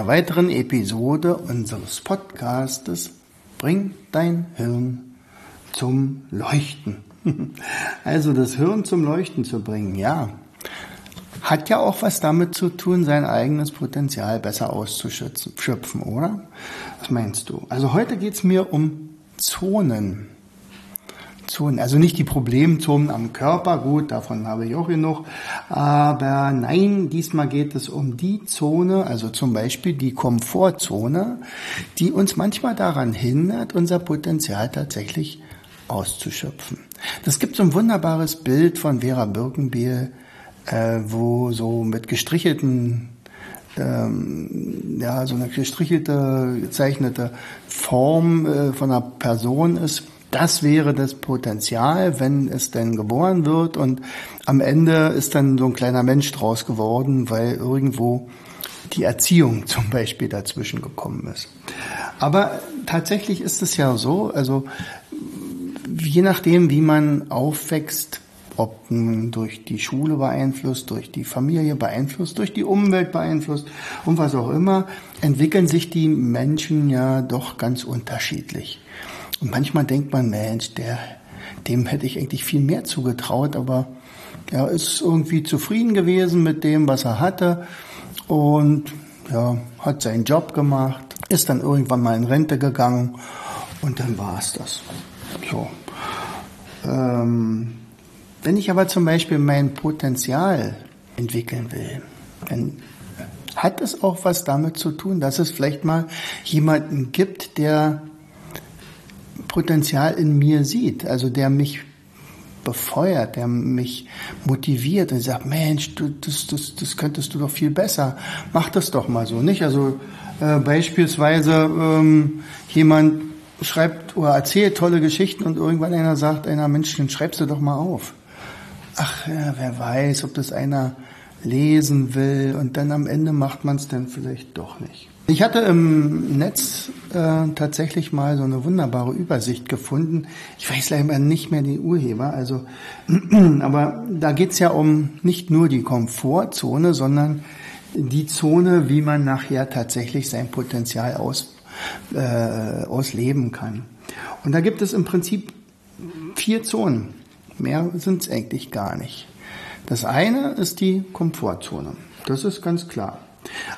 Einer weiteren Episode unseres Podcastes Bring dein Hirn zum Leuchten. Also das Hirn zum Leuchten zu bringen, ja, hat ja auch was damit zu tun, sein eigenes Potenzial besser auszuschöpfen, oder? Was meinst du? Also heute geht's mir um Zonen. Zonen. Also nicht die Problemzonen am Körper, gut, davon habe ich auch genug. Aber nein, diesmal geht es um die Zone, also zum Beispiel die Komfortzone, die uns manchmal daran hindert, unser Potenzial tatsächlich auszuschöpfen. Das gibt so ein wunderbares Bild von Vera Birkenbiel, äh, wo so mit gestrichelten ähm, ja, so eine gestrichelte, gezeichnete Form äh, von einer Person ist, das wäre das Potenzial, wenn es denn geboren wird und am Ende ist dann so ein kleiner Mensch draus geworden, weil irgendwo die Erziehung zum Beispiel dazwischen gekommen ist. Aber tatsächlich ist es ja so, also je nachdem, wie man aufwächst, ob durch die Schule beeinflusst, durch die Familie beeinflusst, durch die Umwelt beeinflusst und was auch immer, entwickeln sich die Menschen ja doch ganz unterschiedlich. Und manchmal denkt man, Mensch, der, dem hätte ich eigentlich viel mehr zugetraut, aber er ist irgendwie zufrieden gewesen mit dem, was er hatte und ja, hat seinen Job gemacht, ist dann irgendwann mal in Rente gegangen und dann war es das. So. Ähm, wenn ich aber zum Beispiel mein Potenzial entwickeln will, dann hat es auch was damit zu tun, dass es vielleicht mal jemanden gibt, der Potenzial in mir sieht, also der mich befeuert, der mich motiviert und sagt, Mensch, du, das, das, das könntest du doch viel besser. Mach das doch mal so, nicht? Also äh, beispielsweise ähm, jemand schreibt oder erzählt tolle Geschichten und irgendwann einer sagt, einer Mensch, dann schreibst du doch mal auf. Ach, ja, wer weiß, ob das einer lesen will und dann am Ende macht man es dann vielleicht doch nicht. Ich hatte im Netz äh, tatsächlich mal so eine wunderbare Übersicht gefunden. Ich weiß leider nicht mehr den Urheber, also aber da geht's ja um nicht nur die Komfortzone, sondern die Zone, wie man nachher tatsächlich sein Potenzial aus, äh, ausleben kann. Und da gibt es im Prinzip vier Zonen. Mehr sind es eigentlich gar nicht. Das eine ist die Komfortzone. Das ist ganz klar.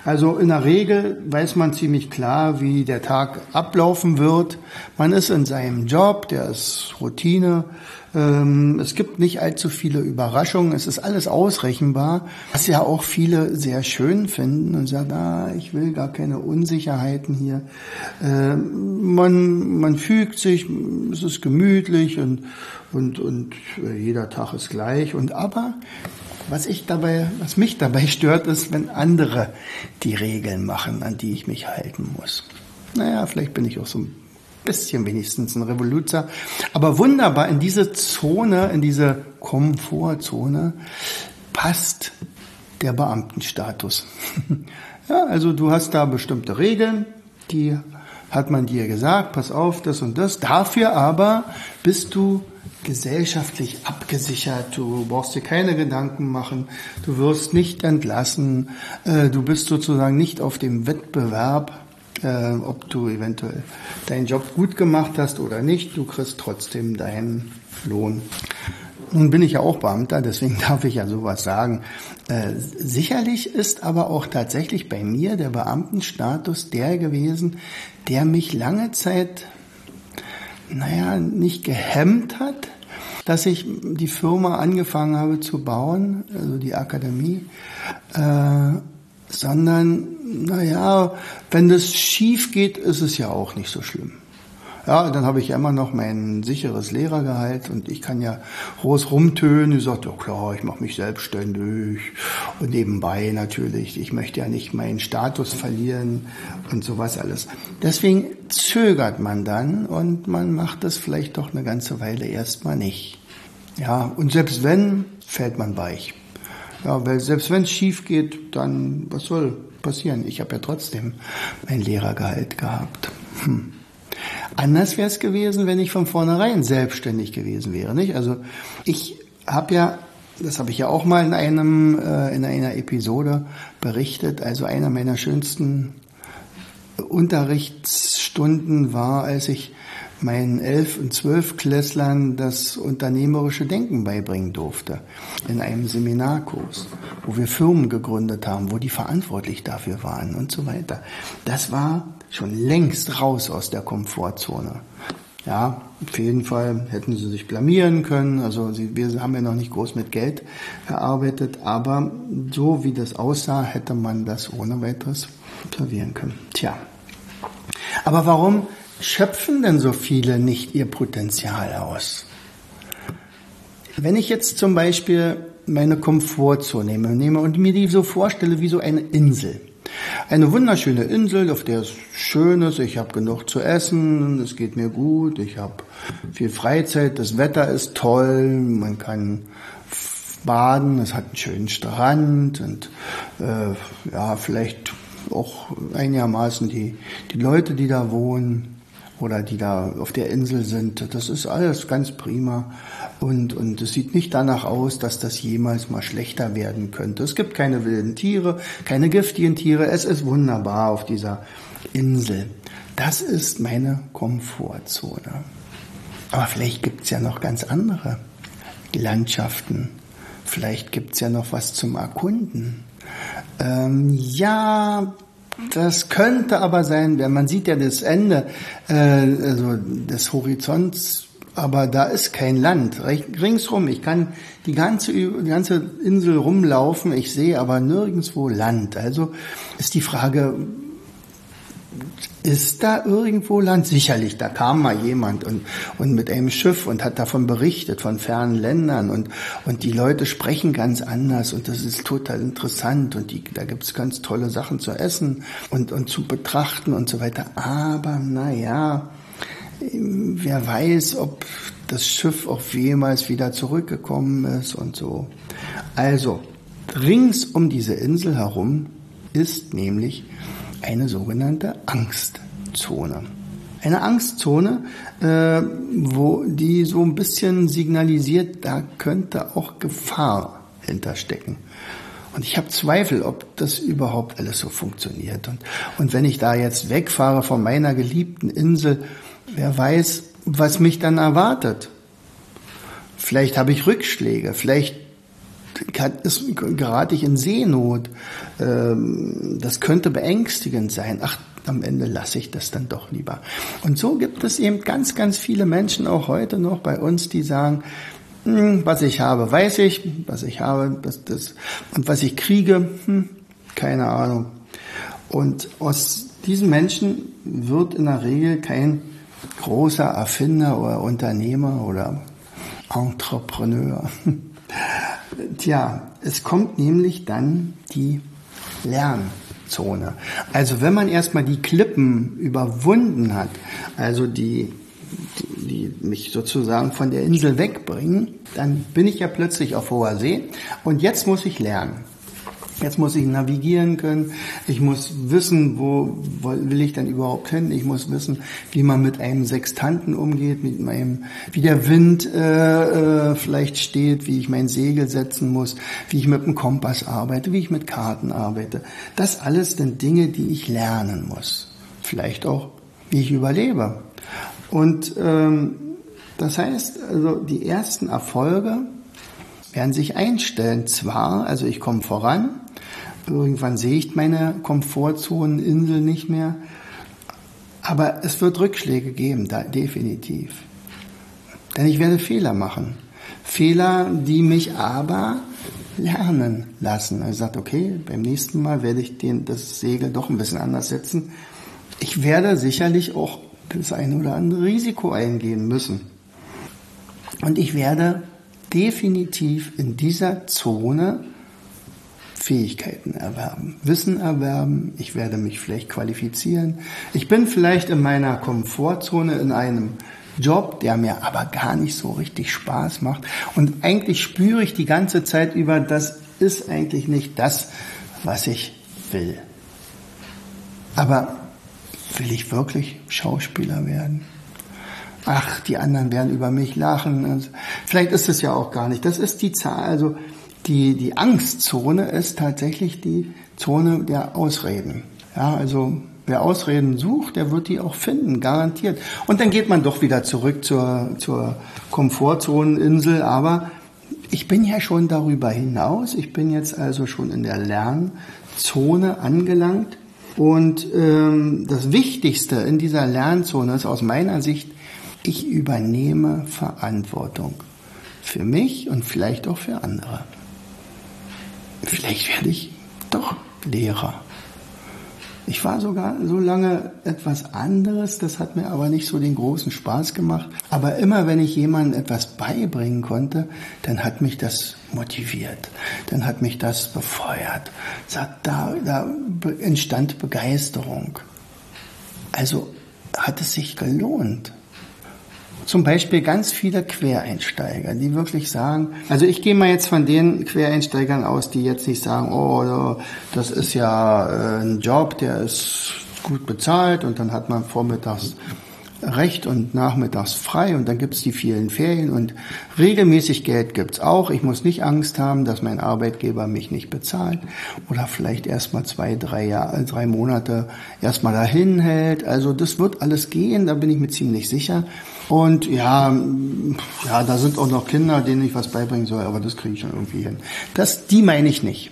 Also in der Regel weiß man ziemlich klar, wie der Tag ablaufen wird. Man ist in seinem Job, der ist Routine. Ähm, es gibt nicht allzu viele Überraschungen. Es ist alles ausrechenbar, was ja auch viele sehr schön finden und sagen, ah, ich will gar keine Unsicherheiten hier. Ähm, man, man fügt sich, es ist gemütlich und, und, und jeder Tag ist gleich. Und aber was ich dabei, was mich dabei stört, ist, wenn andere die Regeln machen, an die ich mich halten muss. Naja, vielleicht bin ich auch so ein bisschen wenigstens ein Revoluzer. Aber wunderbar, in diese Zone, in diese Komfortzone passt der Beamtenstatus. ja, also du hast da bestimmte Regeln, die hat man dir gesagt, pass auf, das und das. Dafür aber bist du gesellschaftlich abgesichert. Du brauchst dir keine Gedanken machen. Du wirst nicht entlassen. Äh, du bist sozusagen nicht auf dem Wettbewerb, äh, ob du eventuell deinen Job gut gemacht hast oder nicht. Du kriegst trotzdem deinen Lohn. Nun bin ich ja auch Beamter, deswegen darf ich ja sowas sagen. Äh, sicherlich ist aber auch tatsächlich bei mir der Beamtenstatus der gewesen, der mich lange Zeit naja, nicht gehemmt hat, dass ich die Firma angefangen habe zu bauen, also die Akademie, äh, sondern, naja, wenn das schief geht, ist es ja auch nicht so schlimm. Ja, dann habe ich ja immer noch mein sicheres Lehrergehalt und ich kann ja groß rumtönen. Ich sagte, ja klar, ich mache mich selbstständig und nebenbei natürlich. Ich möchte ja nicht meinen Status verlieren und sowas alles. Deswegen zögert man dann und man macht das vielleicht doch eine ganze Weile erstmal nicht. Ja, und selbst wenn, fällt man weich. Ja, weil selbst wenn es schief geht, dann was soll passieren? Ich habe ja trotzdem mein Lehrergehalt gehabt. Hm. Anders wäre es gewesen, wenn ich von vornherein selbstständig gewesen wäre. Nicht? Also ich habe ja, das habe ich ja auch mal in einem äh, in einer Episode berichtet. Also einer meiner schönsten Unterrichtsstunden war, als ich meinen elf und zwölf Klässlern das unternehmerische Denken beibringen durfte in einem Seminarkurs, wo wir Firmen gegründet haben, wo die verantwortlich dafür waren und so weiter. Das war schon längst raus aus der Komfortzone. Ja, auf jeden Fall hätten sie sich blamieren können. Also sie, wir haben ja noch nicht groß mit Geld gearbeitet, aber so wie das aussah, hätte man das ohne weiteres observieren können. Tja. Aber warum schöpfen denn so viele nicht ihr Potenzial aus? Wenn ich jetzt zum Beispiel meine Komfortzone nehme und mir die so vorstelle wie so eine Insel. Eine wunderschöne Insel, auf der es schön ist, ich habe genug zu essen, es geht mir gut, ich habe viel Freizeit, das Wetter ist toll, man kann baden, es hat einen schönen Strand. Und äh, ja, vielleicht auch einigermaßen die, die Leute, die da wohnen oder die da auf der Insel sind. Das ist alles ganz prima. Und, und es sieht nicht danach aus, dass das jemals mal schlechter werden könnte. Es gibt keine wilden Tiere, keine giftigen Tiere. Es ist wunderbar auf dieser Insel. Das ist meine Komfortzone. Aber vielleicht gibt's ja noch ganz andere Landschaften. Vielleicht gibt's ja noch was zum Erkunden. Ähm, ja, das könnte aber sein, man sieht ja das Ende äh, also des Horizonts, aber da ist kein Land ringsrum. Ich kann die ganze die ganze Insel rumlaufen, ich sehe aber nirgendwo Land. Also ist die Frage, ist da irgendwo Land? Sicherlich, da kam mal jemand und, und mit einem Schiff und hat davon berichtet, von fernen Ländern und, und die Leute sprechen ganz anders und das ist total interessant und die, da gibt's ganz tolle Sachen zu essen und, und zu betrachten und so weiter. Aber naja, wer weiß, ob das Schiff auch jemals wieder zurückgekommen ist und so. Also, rings um diese Insel herum ist nämlich eine sogenannte Angstzone. Eine Angstzone, äh, wo die so ein bisschen signalisiert, da könnte auch Gefahr hinterstecken. Und ich habe Zweifel, ob das überhaupt alles so funktioniert. Und, und wenn ich da jetzt wegfahre von meiner geliebten Insel, wer weiß, was mich dann erwartet. Vielleicht habe ich Rückschläge, vielleicht ist, gerate ich in Seenot. Ähm, das könnte beängstigend sein. Ach, am Ende lasse ich das dann doch lieber. Und so gibt es eben ganz, ganz viele Menschen auch heute noch bei uns, die sagen, hm, was ich habe, weiß ich, was ich habe, das, das, und was ich kriege, hm, keine Ahnung. Und aus diesen Menschen wird in der Regel kein großer Erfinder oder Unternehmer oder Entrepreneur. Tja, es kommt nämlich dann die Lernzone. Also wenn man erstmal die Klippen überwunden hat, also die, die, die mich sozusagen von der Insel wegbringen, dann bin ich ja plötzlich auf hoher See und jetzt muss ich lernen. Jetzt muss ich navigieren können. Ich muss wissen, wo will ich denn überhaupt hin. Ich muss wissen, wie man mit einem Sextanten umgeht, mit meinem, wie der Wind äh, äh, vielleicht steht, wie ich mein Segel setzen muss, wie ich mit dem Kompass arbeite, wie ich mit Karten arbeite. Das alles sind Dinge, die ich lernen muss. Vielleicht auch, wie ich überlebe. Und ähm, das heißt, also die ersten Erfolge werden sich einstellen. Zwar, also ich komme voran, Irgendwann sehe ich meine Komfortzoneninsel nicht mehr. Aber es wird Rückschläge geben, da, definitiv. Denn ich werde Fehler machen. Fehler, die mich aber lernen lassen. Ich sage, okay, beim nächsten Mal werde ich den, das Segel doch ein bisschen anders setzen. Ich werde sicherlich auch das eine oder andere Risiko eingehen müssen. Und ich werde definitiv in dieser Zone Fähigkeiten erwerben, Wissen erwerben, ich werde mich vielleicht qualifizieren. Ich bin vielleicht in meiner Komfortzone in einem Job, der mir aber gar nicht so richtig Spaß macht. Und eigentlich spüre ich die ganze Zeit über, das ist eigentlich nicht das, was ich will. Aber will ich wirklich Schauspieler werden? Ach, die anderen werden über mich lachen. Also, vielleicht ist es ja auch gar nicht. Das ist die Zahl. Also die, die Angstzone ist tatsächlich die Zone der Ausreden. Ja, also wer Ausreden sucht, der wird die auch finden, garantiert. Und dann geht man doch wieder zurück zur, zur Komfortzoneninsel, aber ich bin ja schon darüber hinaus. Ich bin jetzt also schon in der Lernzone angelangt. Und ähm, das Wichtigste in dieser Lernzone ist aus meiner Sicht, ich übernehme Verantwortung für mich und vielleicht auch für andere vielleicht werde ich doch Lehrer. Ich war sogar so lange etwas anderes, das hat mir aber nicht so den großen Spaß gemacht. Aber immer wenn ich jemandem etwas beibringen konnte, dann hat mich das motiviert, dann hat mich das befeuert. Da, da entstand Begeisterung. Also hat es sich gelohnt. Zum Beispiel ganz viele Quereinsteiger, die wirklich sagen, also ich gehe mal jetzt von den Quereinsteigern aus, die jetzt nicht sagen, oh, das ist ja äh, ein Job, der ist gut bezahlt und dann hat man vormittags Recht und nachmittags frei und dann gibt's die vielen Ferien und regelmäßig Geld gibt's auch. Ich muss nicht Angst haben, dass mein Arbeitgeber mich nicht bezahlt oder vielleicht erstmal zwei, drei Jahre, drei Monate erstmal dahin hält. Also das wird alles gehen, da bin ich mir ziemlich sicher. Und ja, ja, da sind auch noch Kinder, denen ich was beibringen soll, aber das kriege ich schon irgendwie hin. Das, die meine ich nicht.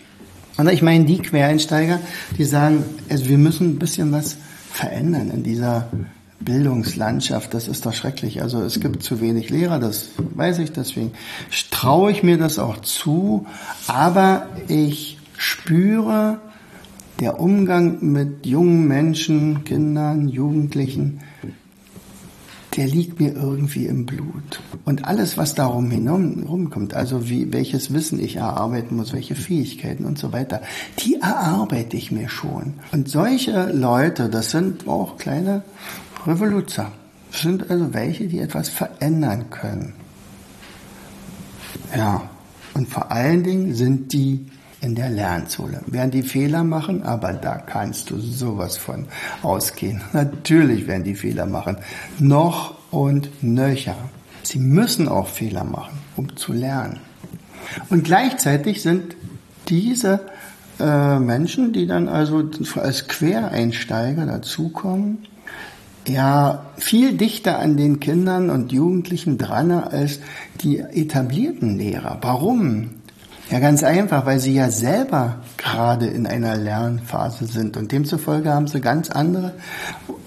Und ich meine die Quereinsteiger, die sagen, also wir müssen ein bisschen was verändern in dieser Bildungslandschaft, das ist doch schrecklich. Also es gibt zu wenig Lehrer, das weiß ich, deswegen traue ich mir das auch zu, aber ich spüre, der Umgang mit jungen Menschen, Kindern, Jugendlichen, der liegt mir irgendwie im Blut. Und alles, was darum herumkommt, also wie, welches Wissen ich erarbeiten muss, welche Fähigkeiten und so weiter, die erarbeite ich mir schon. Und solche Leute, das sind auch kleine Revoluzer sind also welche, die etwas verändern können. Ja, und vor allen Dingen sind die in der Lernzone. Werden die Fehler machen, aber da kannst du sowas von ausgehen. Natürlich werden die Fehler machen. Noch und nöcher. Sie müssen auch Fehler machen, um zu lernen. Und gleichzeitig sind diese äh, Menschen, die dann also als Quereinsteiger dazukommen, ja viel dichter an den Kindern und Jugendlichen dran als die etablierten Lehrer. Warum? Ja, ganz einfach, weil sie ja selber gerade in einer Lernphase sind und demzufolge haben sie ganz andere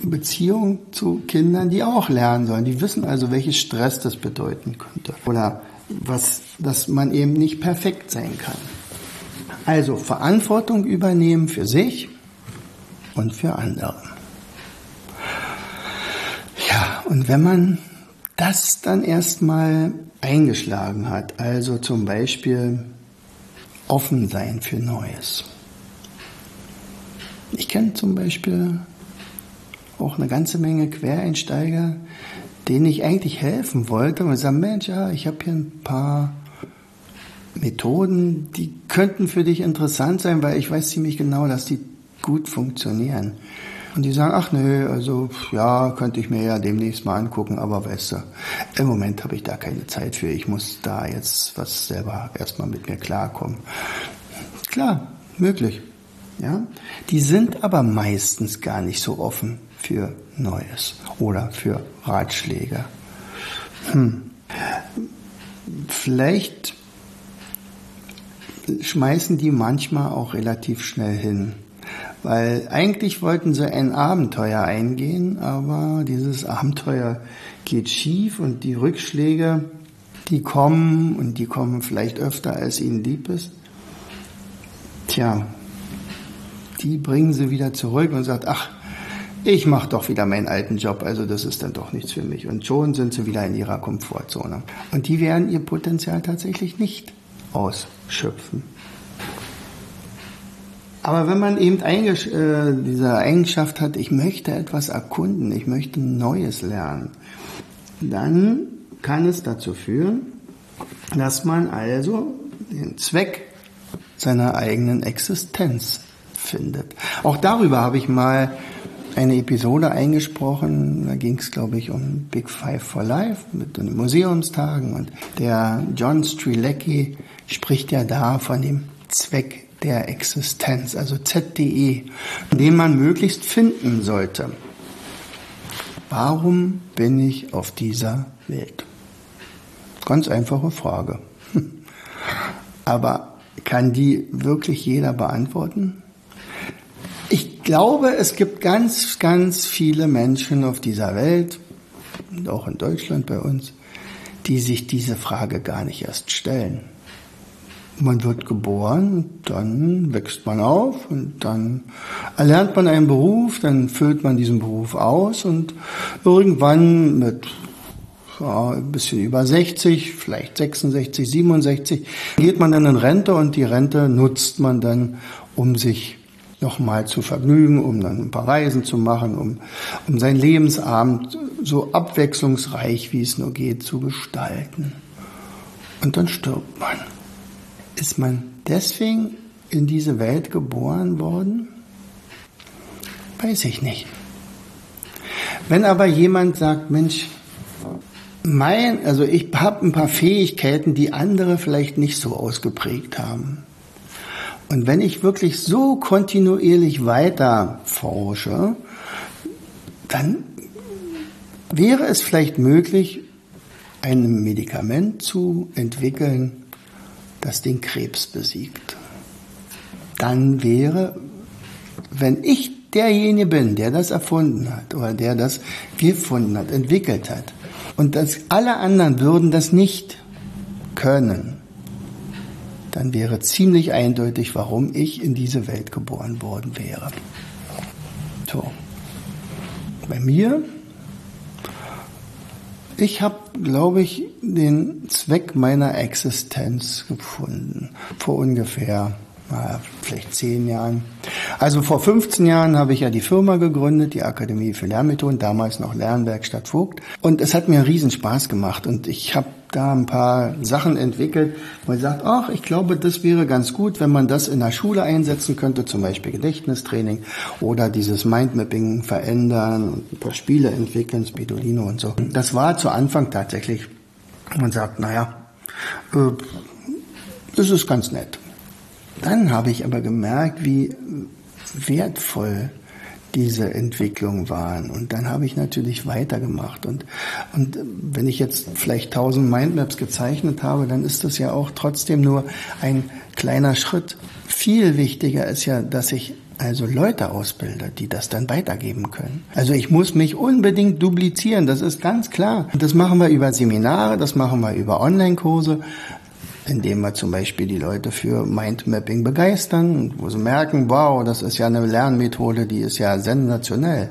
Beziehungen zu Kindern, die auch lernen sollen. Die wissen also, welches Stress das bedeuten könnte oder was, dass man eben nicht perfekt sein kann. Also Verantwortung übernehmen für sich und für andere. Und wenn man das dann erstmal eingeschlagen hat, also zum Beispiel offen sein für Neues. Ich kenne zum Beispiel auch eine ganze Menge Quereinsteiger, denen ich eigentlich helfen wollte und sagen, Mensch, ja, ich habe hier ein paar Methoden, die könnten für dich interessant sein, weil ich weiß ziemlich genau, dass die gut funktionieren. Und die sagen, ach nö, also ja, könnte ich mir ja demnächst mal angucken, aber weißt du, im Moment habe ich da keine Zeit für. Ich muss da jetzt was selber erstmal mit mir klarkommen. Klar, möglich. Ja? Die sind aber meistens gar nicht so offen für Neues oder für Ratschläge. Hm. Vielleicht schmeißen die manchmal auch relativ schnell hin. Weil eigentlich wollten sie ein Abenteuer eingehen, aber dieses Abenteuer geht schief und die Rückschläge, die kommen und die kommen vielleicht öfter, als ihnen lieb ist. Tja, die bringen sie wieder zurück und sagt, ach, ich mache doch wieder meinen alten Job, also das ist dann doch nichts für mich. Und schon sind sie wieder in ihrer Komfortzone. Und die werden ihr Potenzial tatsächlich nicht ausschöpfen. Aber wenn man eben äh, diese Eigenschaft hat, ich möchte etwas erkunden, ich möchte Neues lernen, dann kann es dazu führen, dass man also den Zweck seiner eigenen Existenz findet. Auch darüber habe ich mal eine Episode eingesprochen. Da ging es, glaube ich, um Big Five for Life mit den Museumstagen. Und der John Strilecki spricht ja da von dem Zweck der Existenz, also ZDE, den man möglichst finden sollte. Warum bin ich auf dieser Welt? Ganz einfache Frage. Aber kann die wirklich jeder beantworten? Ich glaube, es gibt ganz, ganz viele Menschen auf dieser Welt auch in Deutschland bei uns, die sich diese Frage gar nicht erst stellen. Man wird geboren, dann wächst man auf und dann erlernt man einen Beruf, dann füllt man diesen Beruf aus und irgendwann mit ja, ein bisschen über 60, vielleicht 66, 67, geht man dann in Rente und die Rente nutzt man dann, um sich nochmal zu vergnügen, um dann ein paar Reisen zu machen, um, um sein Lebensabend so abwechslungsreich wie es nur geht zu gestalten. Und dann stirbt man. Ist man deswegen in diese Welt geboren worden? Weiß ich nicht. Wenn aber jemand sagt, Mensch, mein, also ich habe ein paar Fähigkeiten, die andere vielleicht nicht so ausgeprägt haben. Und wenn ich wirklich so kontinuierlich weiter forsche, dann wäre es vielleicht möglich, ein Medikament zu entwickeln, das den Krebs besiegt. Dann wäre, wenn ich derjenige bin, der das erfunden hat oder der das gefunden hat, entwickelt hat, und dass alle anderen würden das nicht können, dann wäre ziemlich eindeutig, warum ich in diese Welt geboren worden wäre. So. Bei mir, ich habe, glaube ich, den Zweck meiner Existenz gefunden. Vor ungefähr vielleicht zehn Jahren. Also vor 15 Jahren habe ich ja die Firma gegründet, die Akademie für Lernmethoden, damals noch Lernwerkstatt Vogt. Und es hat mir riesen Spaß gemacht und ich habe da ein paar Sachen entwickelt, wo man sagt, ach, ich glaube, das wäre ganz gut, wenn man das in der Schule einsetzen könnte, zum Beispiel Gedächtnistraining oder dieses Mindmapping verändern und ein paar Spiele entwickeln, Spidolino und so. Das war zu Anfang tatsächlich, man sagt, naja, äh, das ist ganz nett. Dann habe ich aber gemerkt, wie wertvoll diese Entwicklung waren. Und dann habe ich natürlich weitergemacht. Und, und wenn ich jetzt vielleicht tausend Mindmaps gezeichnet habe, dann ist das ja auch trotzdem nur ein kleiner Schritt. Viel wichtiger ist ja, dass ich also Leute ausbilde, die das dann weitergeben können. Also ich muss mich unbedingt duplizieren, das ist ganz klar. Das machen wir über Seminare, das machen wir über Online-Kurse, indem wir zum Beispiel die Leute für Mindmapping begeistern, wo sie merken, wow, das ist ja eine Lernmethode, die ist ja sensationell.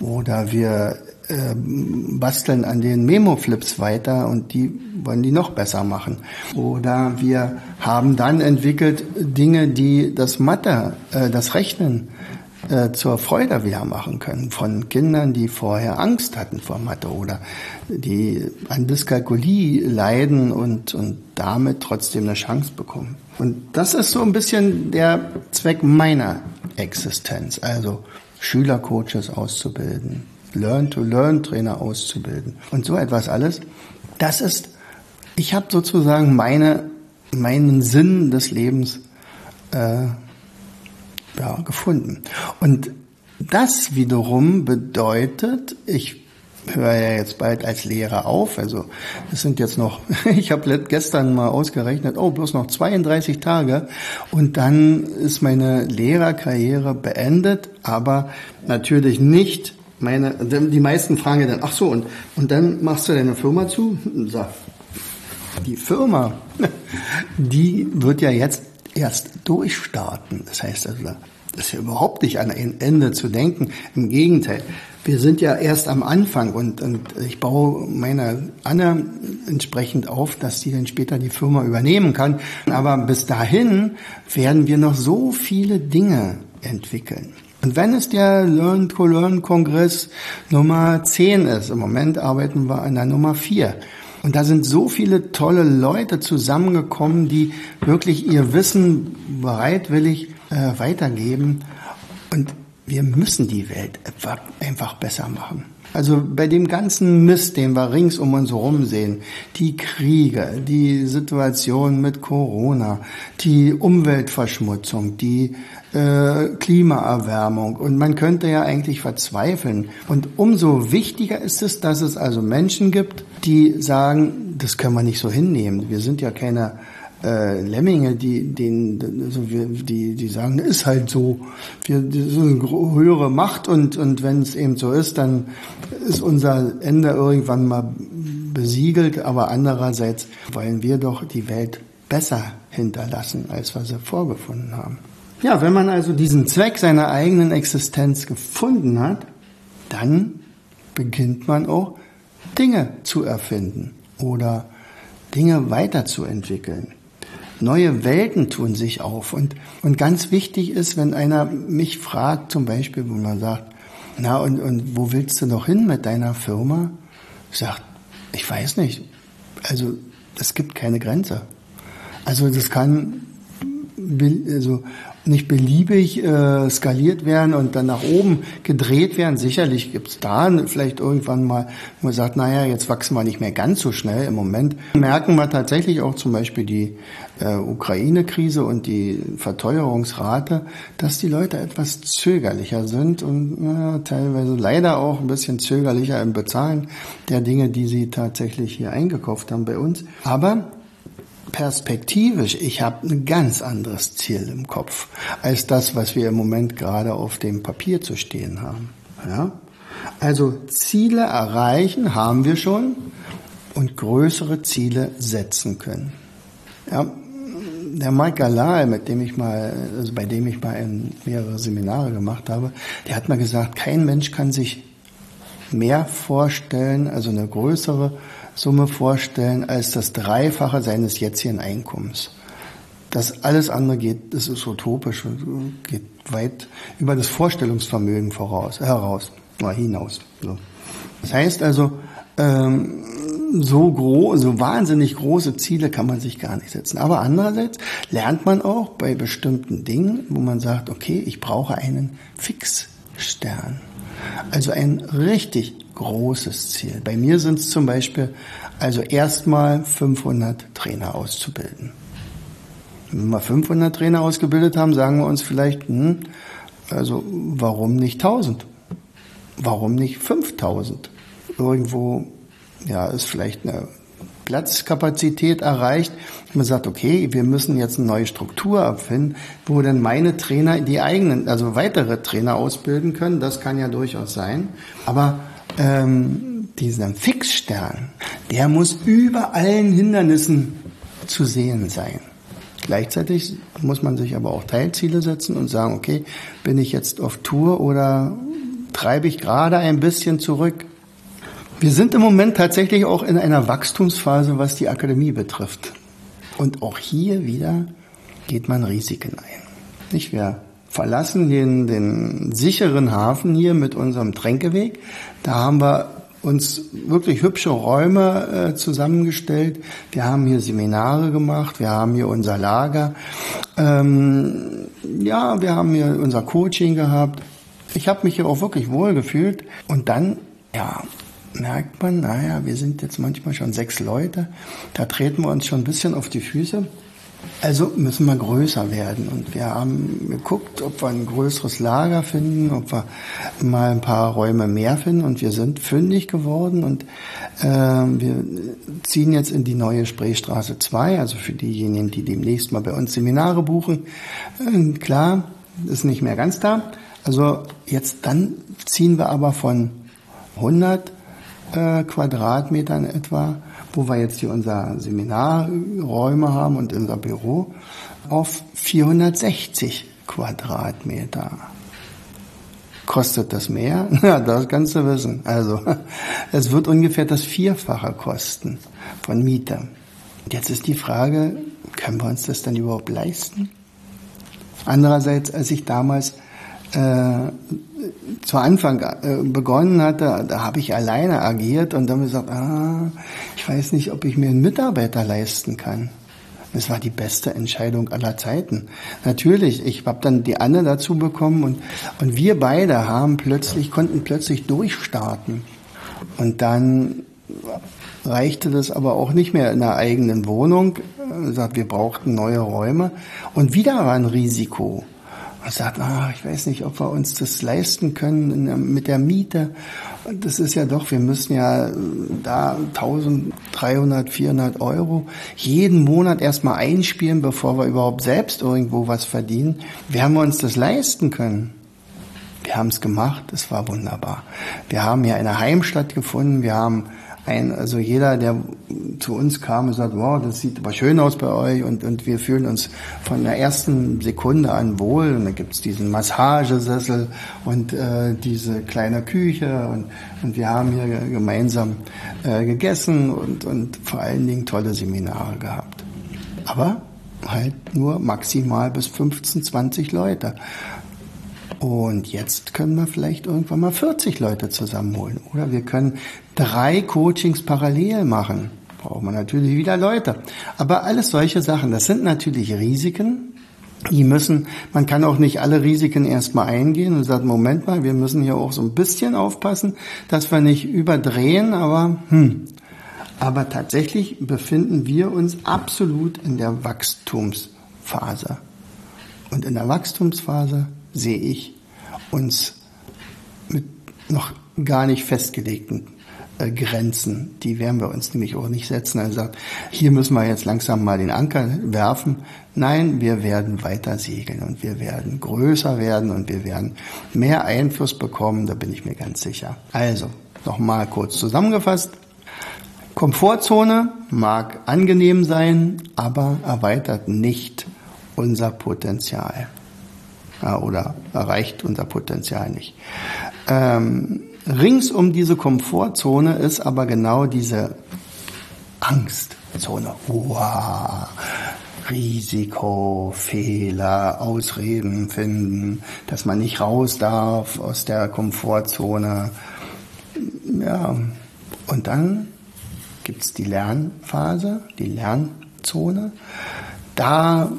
Oder wir äh, basteln an den Memo-Flips weiter und die wollen die noch besser machen. Oder wir haben dann entwickelt Dinge, die das Mathe, äh, das Rechnen äh, zur Freude wieder machen können von Kindern, die vorher Angst hatten vor Mathe oder die an Dyskalkulie leiden und, und damit trotzdem eine Chance bekommen. Und das ist so ein bisschen der Zweck meiner Existenz, also Schülercoaches auszubilden, Learn-to-Learn-Trainer auszubilden und so etwas alles. Das ist, ich habe sozusagen meine, meinen Sinn des Lebens äh, ja, gefunden. Und das wiederum bedeutet, ich höre ja jetzt bald als Lehrer auf, also es sind jetzt noch, ich habe gestern mal ausgerechnet, oh, bloß noch 32 Tage und dann ist meine Lehrerkarriere beendet, aber natürlich nicht meine, die meisten fragen ja dann, ach so, und, und dann machst du deine Firma zu? Sag, die Firma, die wird ja jetzt erst durchstarten. Das heißt also, Das ist ja überhaupt nicht an ein Ende zu denken. Im Gegenteil. Wir sind ja erst am Anfang und, und ich baue meine Anne entsprechend auf, dass sie dann später die Firma übernehmen kann. Aber bis dahin werden wir noch so viele Dinge entwickeln. Und wenn es der Learn to Learn Kongress Nummer 10 ist, im Moment arbeiten wir an der Nummer 4. Und da sind so viele tolle Leute zusammengekommen, die wirklich ihr Wissen bereitwillig äh, weitergeben. Und wir müssen die Welt einfach besser machen. Also bei dem ganzen Mist, den wir rings um uns herum sehen, die Kriege, die Situation mit Corona, die Umweltverschmutzung, die äh, Klimaerwärmung und man könnte ja eigentlich verzweifeln. Und umso wichtiger ist es, dass es also Menschen gibt, die sagen, das können wir nicht so hinnehmen. Wir sind ja keine äh, Lemminge, die, den, also die, die sagen, ist halt so. Wir, ist eine höhere Macht und, und wenn es eben so ist, dann ist unser Ende irgendwann mal besiegelt. Aber andererseits wollen wir doch die Welt besser hinterlassen, als wir sie vorgefunden haben. Ja, wenn man also diesen Zweck seiner eigenen Existenz gefunden hat, dann beginnt man auch Dinge zu erfinden oder Dinge weiterzuentwickeln. Neue Welten tun sich auf. Und, und ganz wichtig ist, wenn einer mich fragt, zum Beispiel, wo man sagt, na, und, und wo willst du noch hin mit deiner Firma? Ich sage, ich weiß nicht. Also, es gibt keine Grenze. Also, das kann, also, nicht beliebig äh, skaliert werden und dann nach oben gedreht werden. Sicherlich gibt's da vielleicht irgendwann mal, wo man sagt, naja, jetzt wachsen wir nicht mehr ganz so schnell. Im Moment merken wir tatsächlich auch zum Beispiel die äh, Ukraine-Krise und die Verteuerungsrate, dass die Leute etwas zögerlicher sind und äh, teilweise leider auch ein bisschen zögerlicher im Bezahlen der Dinge, die sie tatsächlich hier eingekauft haben bei uns. Aber perspektivisch, ich habe ein ganz anderes Ziel im Kopf als das, was wir im Moment gerade auf dem Papier zu stehen haben. Ja? Also Ziele erreichen haben wir schon und größere Ziele setzen können. Ja, der Mike Galal, mit dem ich mal, also bei dem ich mal mehrere Seminare gemacht habe, der hat mal gesagt, kein Mensch kann sich mehr vorstellen, also eine größere Summe vorstellen als das Dreifache seines jetzigen Einkommens. Das alles andere geht, das ist utopisch, geht weit über das Vorstellungsvermögen voraus, heraus, hinaus. So. Das heißt also, ähm, so groß, so wahnsinnig große Ziele kann man sich gar nicht setzen. Aber andererseits lernt man auch bei bestimmten Dingen, wo man sagt, okay, ich brauche einen Fixstern. Also ein richtig großes Ziel. Bei mir sind es zum Beispiel also erstmal 500 Trainer auszubilden. Wenn wir 500 Trainer ausgebildet haben, sagen wir uns vielleicht, hm, also warum nicht 1000? Warum nicht 5000? Irgendwo, ja, ist vielleicht eine Platzkapazität erreicht. Man sagt, okay, wir müssen jetzt eine neue Struktur erfinden, wo dann meine Trainer die eigenen, also weitere Trainer ausbilden können. Das kann ja durchaus sein. Aber ähm, dieser Fixstern, der muss über allen Hindernissen zu sehen sein. Gleichzeitig muss man sich aber auch Teilziele setzen und sagen, okay, bin ich jetzt auf Tour oder treibe ich gerade ein bisschen zurück? Wir sind im Moment tatsächlich auch in einer Wachstumsphase, was die Akademie betrifft. Und auch hier wieder geht man Risiken ein. Nicht? Wir verlassen den, den sicheren Hafen hier mit unserem Tränkeweg. Da haben wir uns wirklich hübsche Räume äh, zusammengestellt. Wir haben hier Seminare gemacht, wir haben hier unser Lager. Ähm, ja, wir haben hier unser Coaching gehabt. Ich habe mich hier auch wirklich wohl gefühlt. Und dann, ja, merkt man, naja, wir sind jetzt manchmal schon sechs Leute. Da treten wir uns schon ein bisschen auf die Füße. Also müssen wir größer werden. Und wir haben geguckt, ob wir ein größeres Lager finden, ob wir mal ein paar Räume mehr finden. Und wir sind fündig geworden. Und äh, wir ziehen jetzt in die neue Spreestraße 2. Also für diejenigen, die demnächst mal bei uns Seminare buchen. Äh, klar, ist nicht mehr ganz da. Also jetzt dann ziehen wir aber von 100 äh, Quadratmetern etwa wo wir jetzt hier unser Seminarräume haben und unser Büro, auf 460 Quadratmeter. Kostet das mehr? Ja, das kannst du wissen. Also, es wird ungefähr das Vierfache kosten von Miete. Jetzt ist die Frage, können wir uns das dann überhaupt leisten? Andererseits, als ich damals äh, zu Anfang äh, begonnen hatte, da habe ich alleine agiert und dann gesagt, ah, ich weiß nicht, ob ich mir einen Mitarbeiter leisten kann. Das war die beste Entscheidung aller Zeiten. Natürlich, ich habe dann die Anne dazu bekommen und, und wir beide haben plötzlich, konnten plötzlich durchstarten. Und dann reichte das aber auch nicht mehr in der eigenen Wohnung. Sagt, wir brauchten neue Räume. Und wieder war ein Risiko. Sagt, ah, ich weiß nicht, ob wir uns das leisten können mit der Miete. Das ist ja doch, wir müssen ja äh, da 1300, 400 Euro jeden Monat erstmal einspielen, bevor wir überhaupt selbst irgendwo was verdienen. Wie haben wir uns das leisten können? Wir haben es gemacht, es war wunderbar. Wir haben ja eine Heimstatt gefunden, wir haben ein, also jeder, der zu uns kam und sagt, wow, das sieht aber schön aus bei euch und, und wir fühlen uns von der ersten Sekunde an wohl und da gibt's diesen Massagesessel und äh, diese kleine Küche und, und wir haben hier gemeinsam äh, gegessen und, und vor allen Dingen tolle Seminare gehabt. Aber halt nur maximal bis 15, 20 Leute. Und jetzt können wir vielleicht irgendwann mal 40 Leute zusammenholen. Oder wir können drei Coachings parallel machen. Braucht man natürlich wieder Leute. Aber alles solche Sachen, das sind natürlich Risiken. Die müssen, man kann auch nicht alle Risiken erstmal eingehen und sagt, Moment mal, wir müssen hier auch so ein bisschen aufpassen, dass wir nicht überdrehen, aber hm. Aber tatsächlich befinden wir uns absolut in der Wachstumsphase. Und in der Wachstumsphase sehe ich uns mit noch gar nicht festgelegten Grenzen. Die werden wir uns nämlich auch nicht setzen. Er sagt, hier müssen wir jetzt langsam mal den Anker werfen. Nein, wir werden weiter segeln und wir werden größer werden und wir werden mehr Einfluss bekommen, da bin ich mir ganz sicher. Also, nochmal kurz zusammengefasst. Komfortzone mag angenehm sein, aber erweitert nicht unser Potenzial oder erreicht unser Potenzial nicht. Ähm, rings um diese Komfortzone ist aber genau diese Angstzone. Wow. Risiko, Fehler, Ausreden finden, dass man nicht raus darf aus der Komfortzone. Ja, und dann gibt's die Lernphase, die Lernzone. Da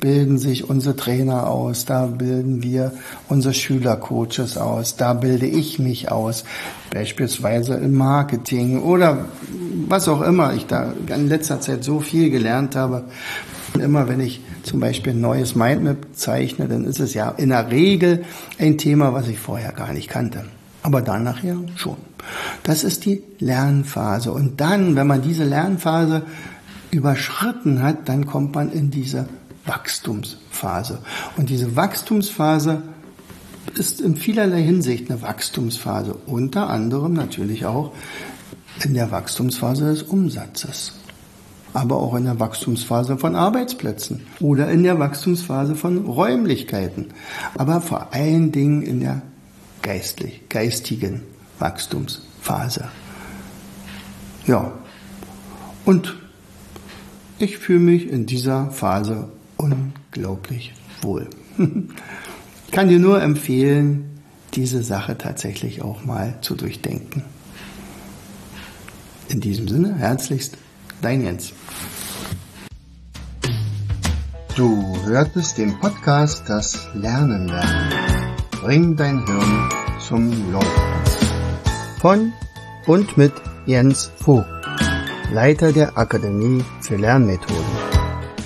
bilden sich unsere Trainer aus, da bilden wir unsere Schülercoaches aus, da bilde ich mich aus, beispielsweise im Marketing oder was auch immer ich da in letzter Zeit so viel gelernt habe. Immer wenn ich zum Beispiel ein neues Mindmap zeichne, dann ist es ja in der Regel ein Thema, was ich vorher gar nicht kannte. Aber dann nachher schon. Das ist die Lernphase. Und dann, wenn man diese Lernphase überschritten hat, dann kommt man in diese Wachstumsphase. Und diese Wachstumsphase ist in vielerlei Hinsicht eine Wachstumsphase, unter anderem natürlich auch in der Wachstumsphase des Umsatzes, aber auch in der Wachstumsphase von Arbeitsplätzen oder in der Wachstumsphase von Räumlichkeiten, aber vor allen Dingen in der geistlich, geistigen Wachstumsphase. Ja, und ich fühle mich in dieser Phase unglaublich wohl. Kann dir nur empfehlen, diese Sache tatsächlich auch mal zu durchdenken. In diesem Sinne, herzlichst, dein Jens. Du hörtest den Podcast Das Lernen lernen. Bring dein Hirn zum Laufen. Von und mit Jens Vogt, Leiter der Akademie für Lernmethoden.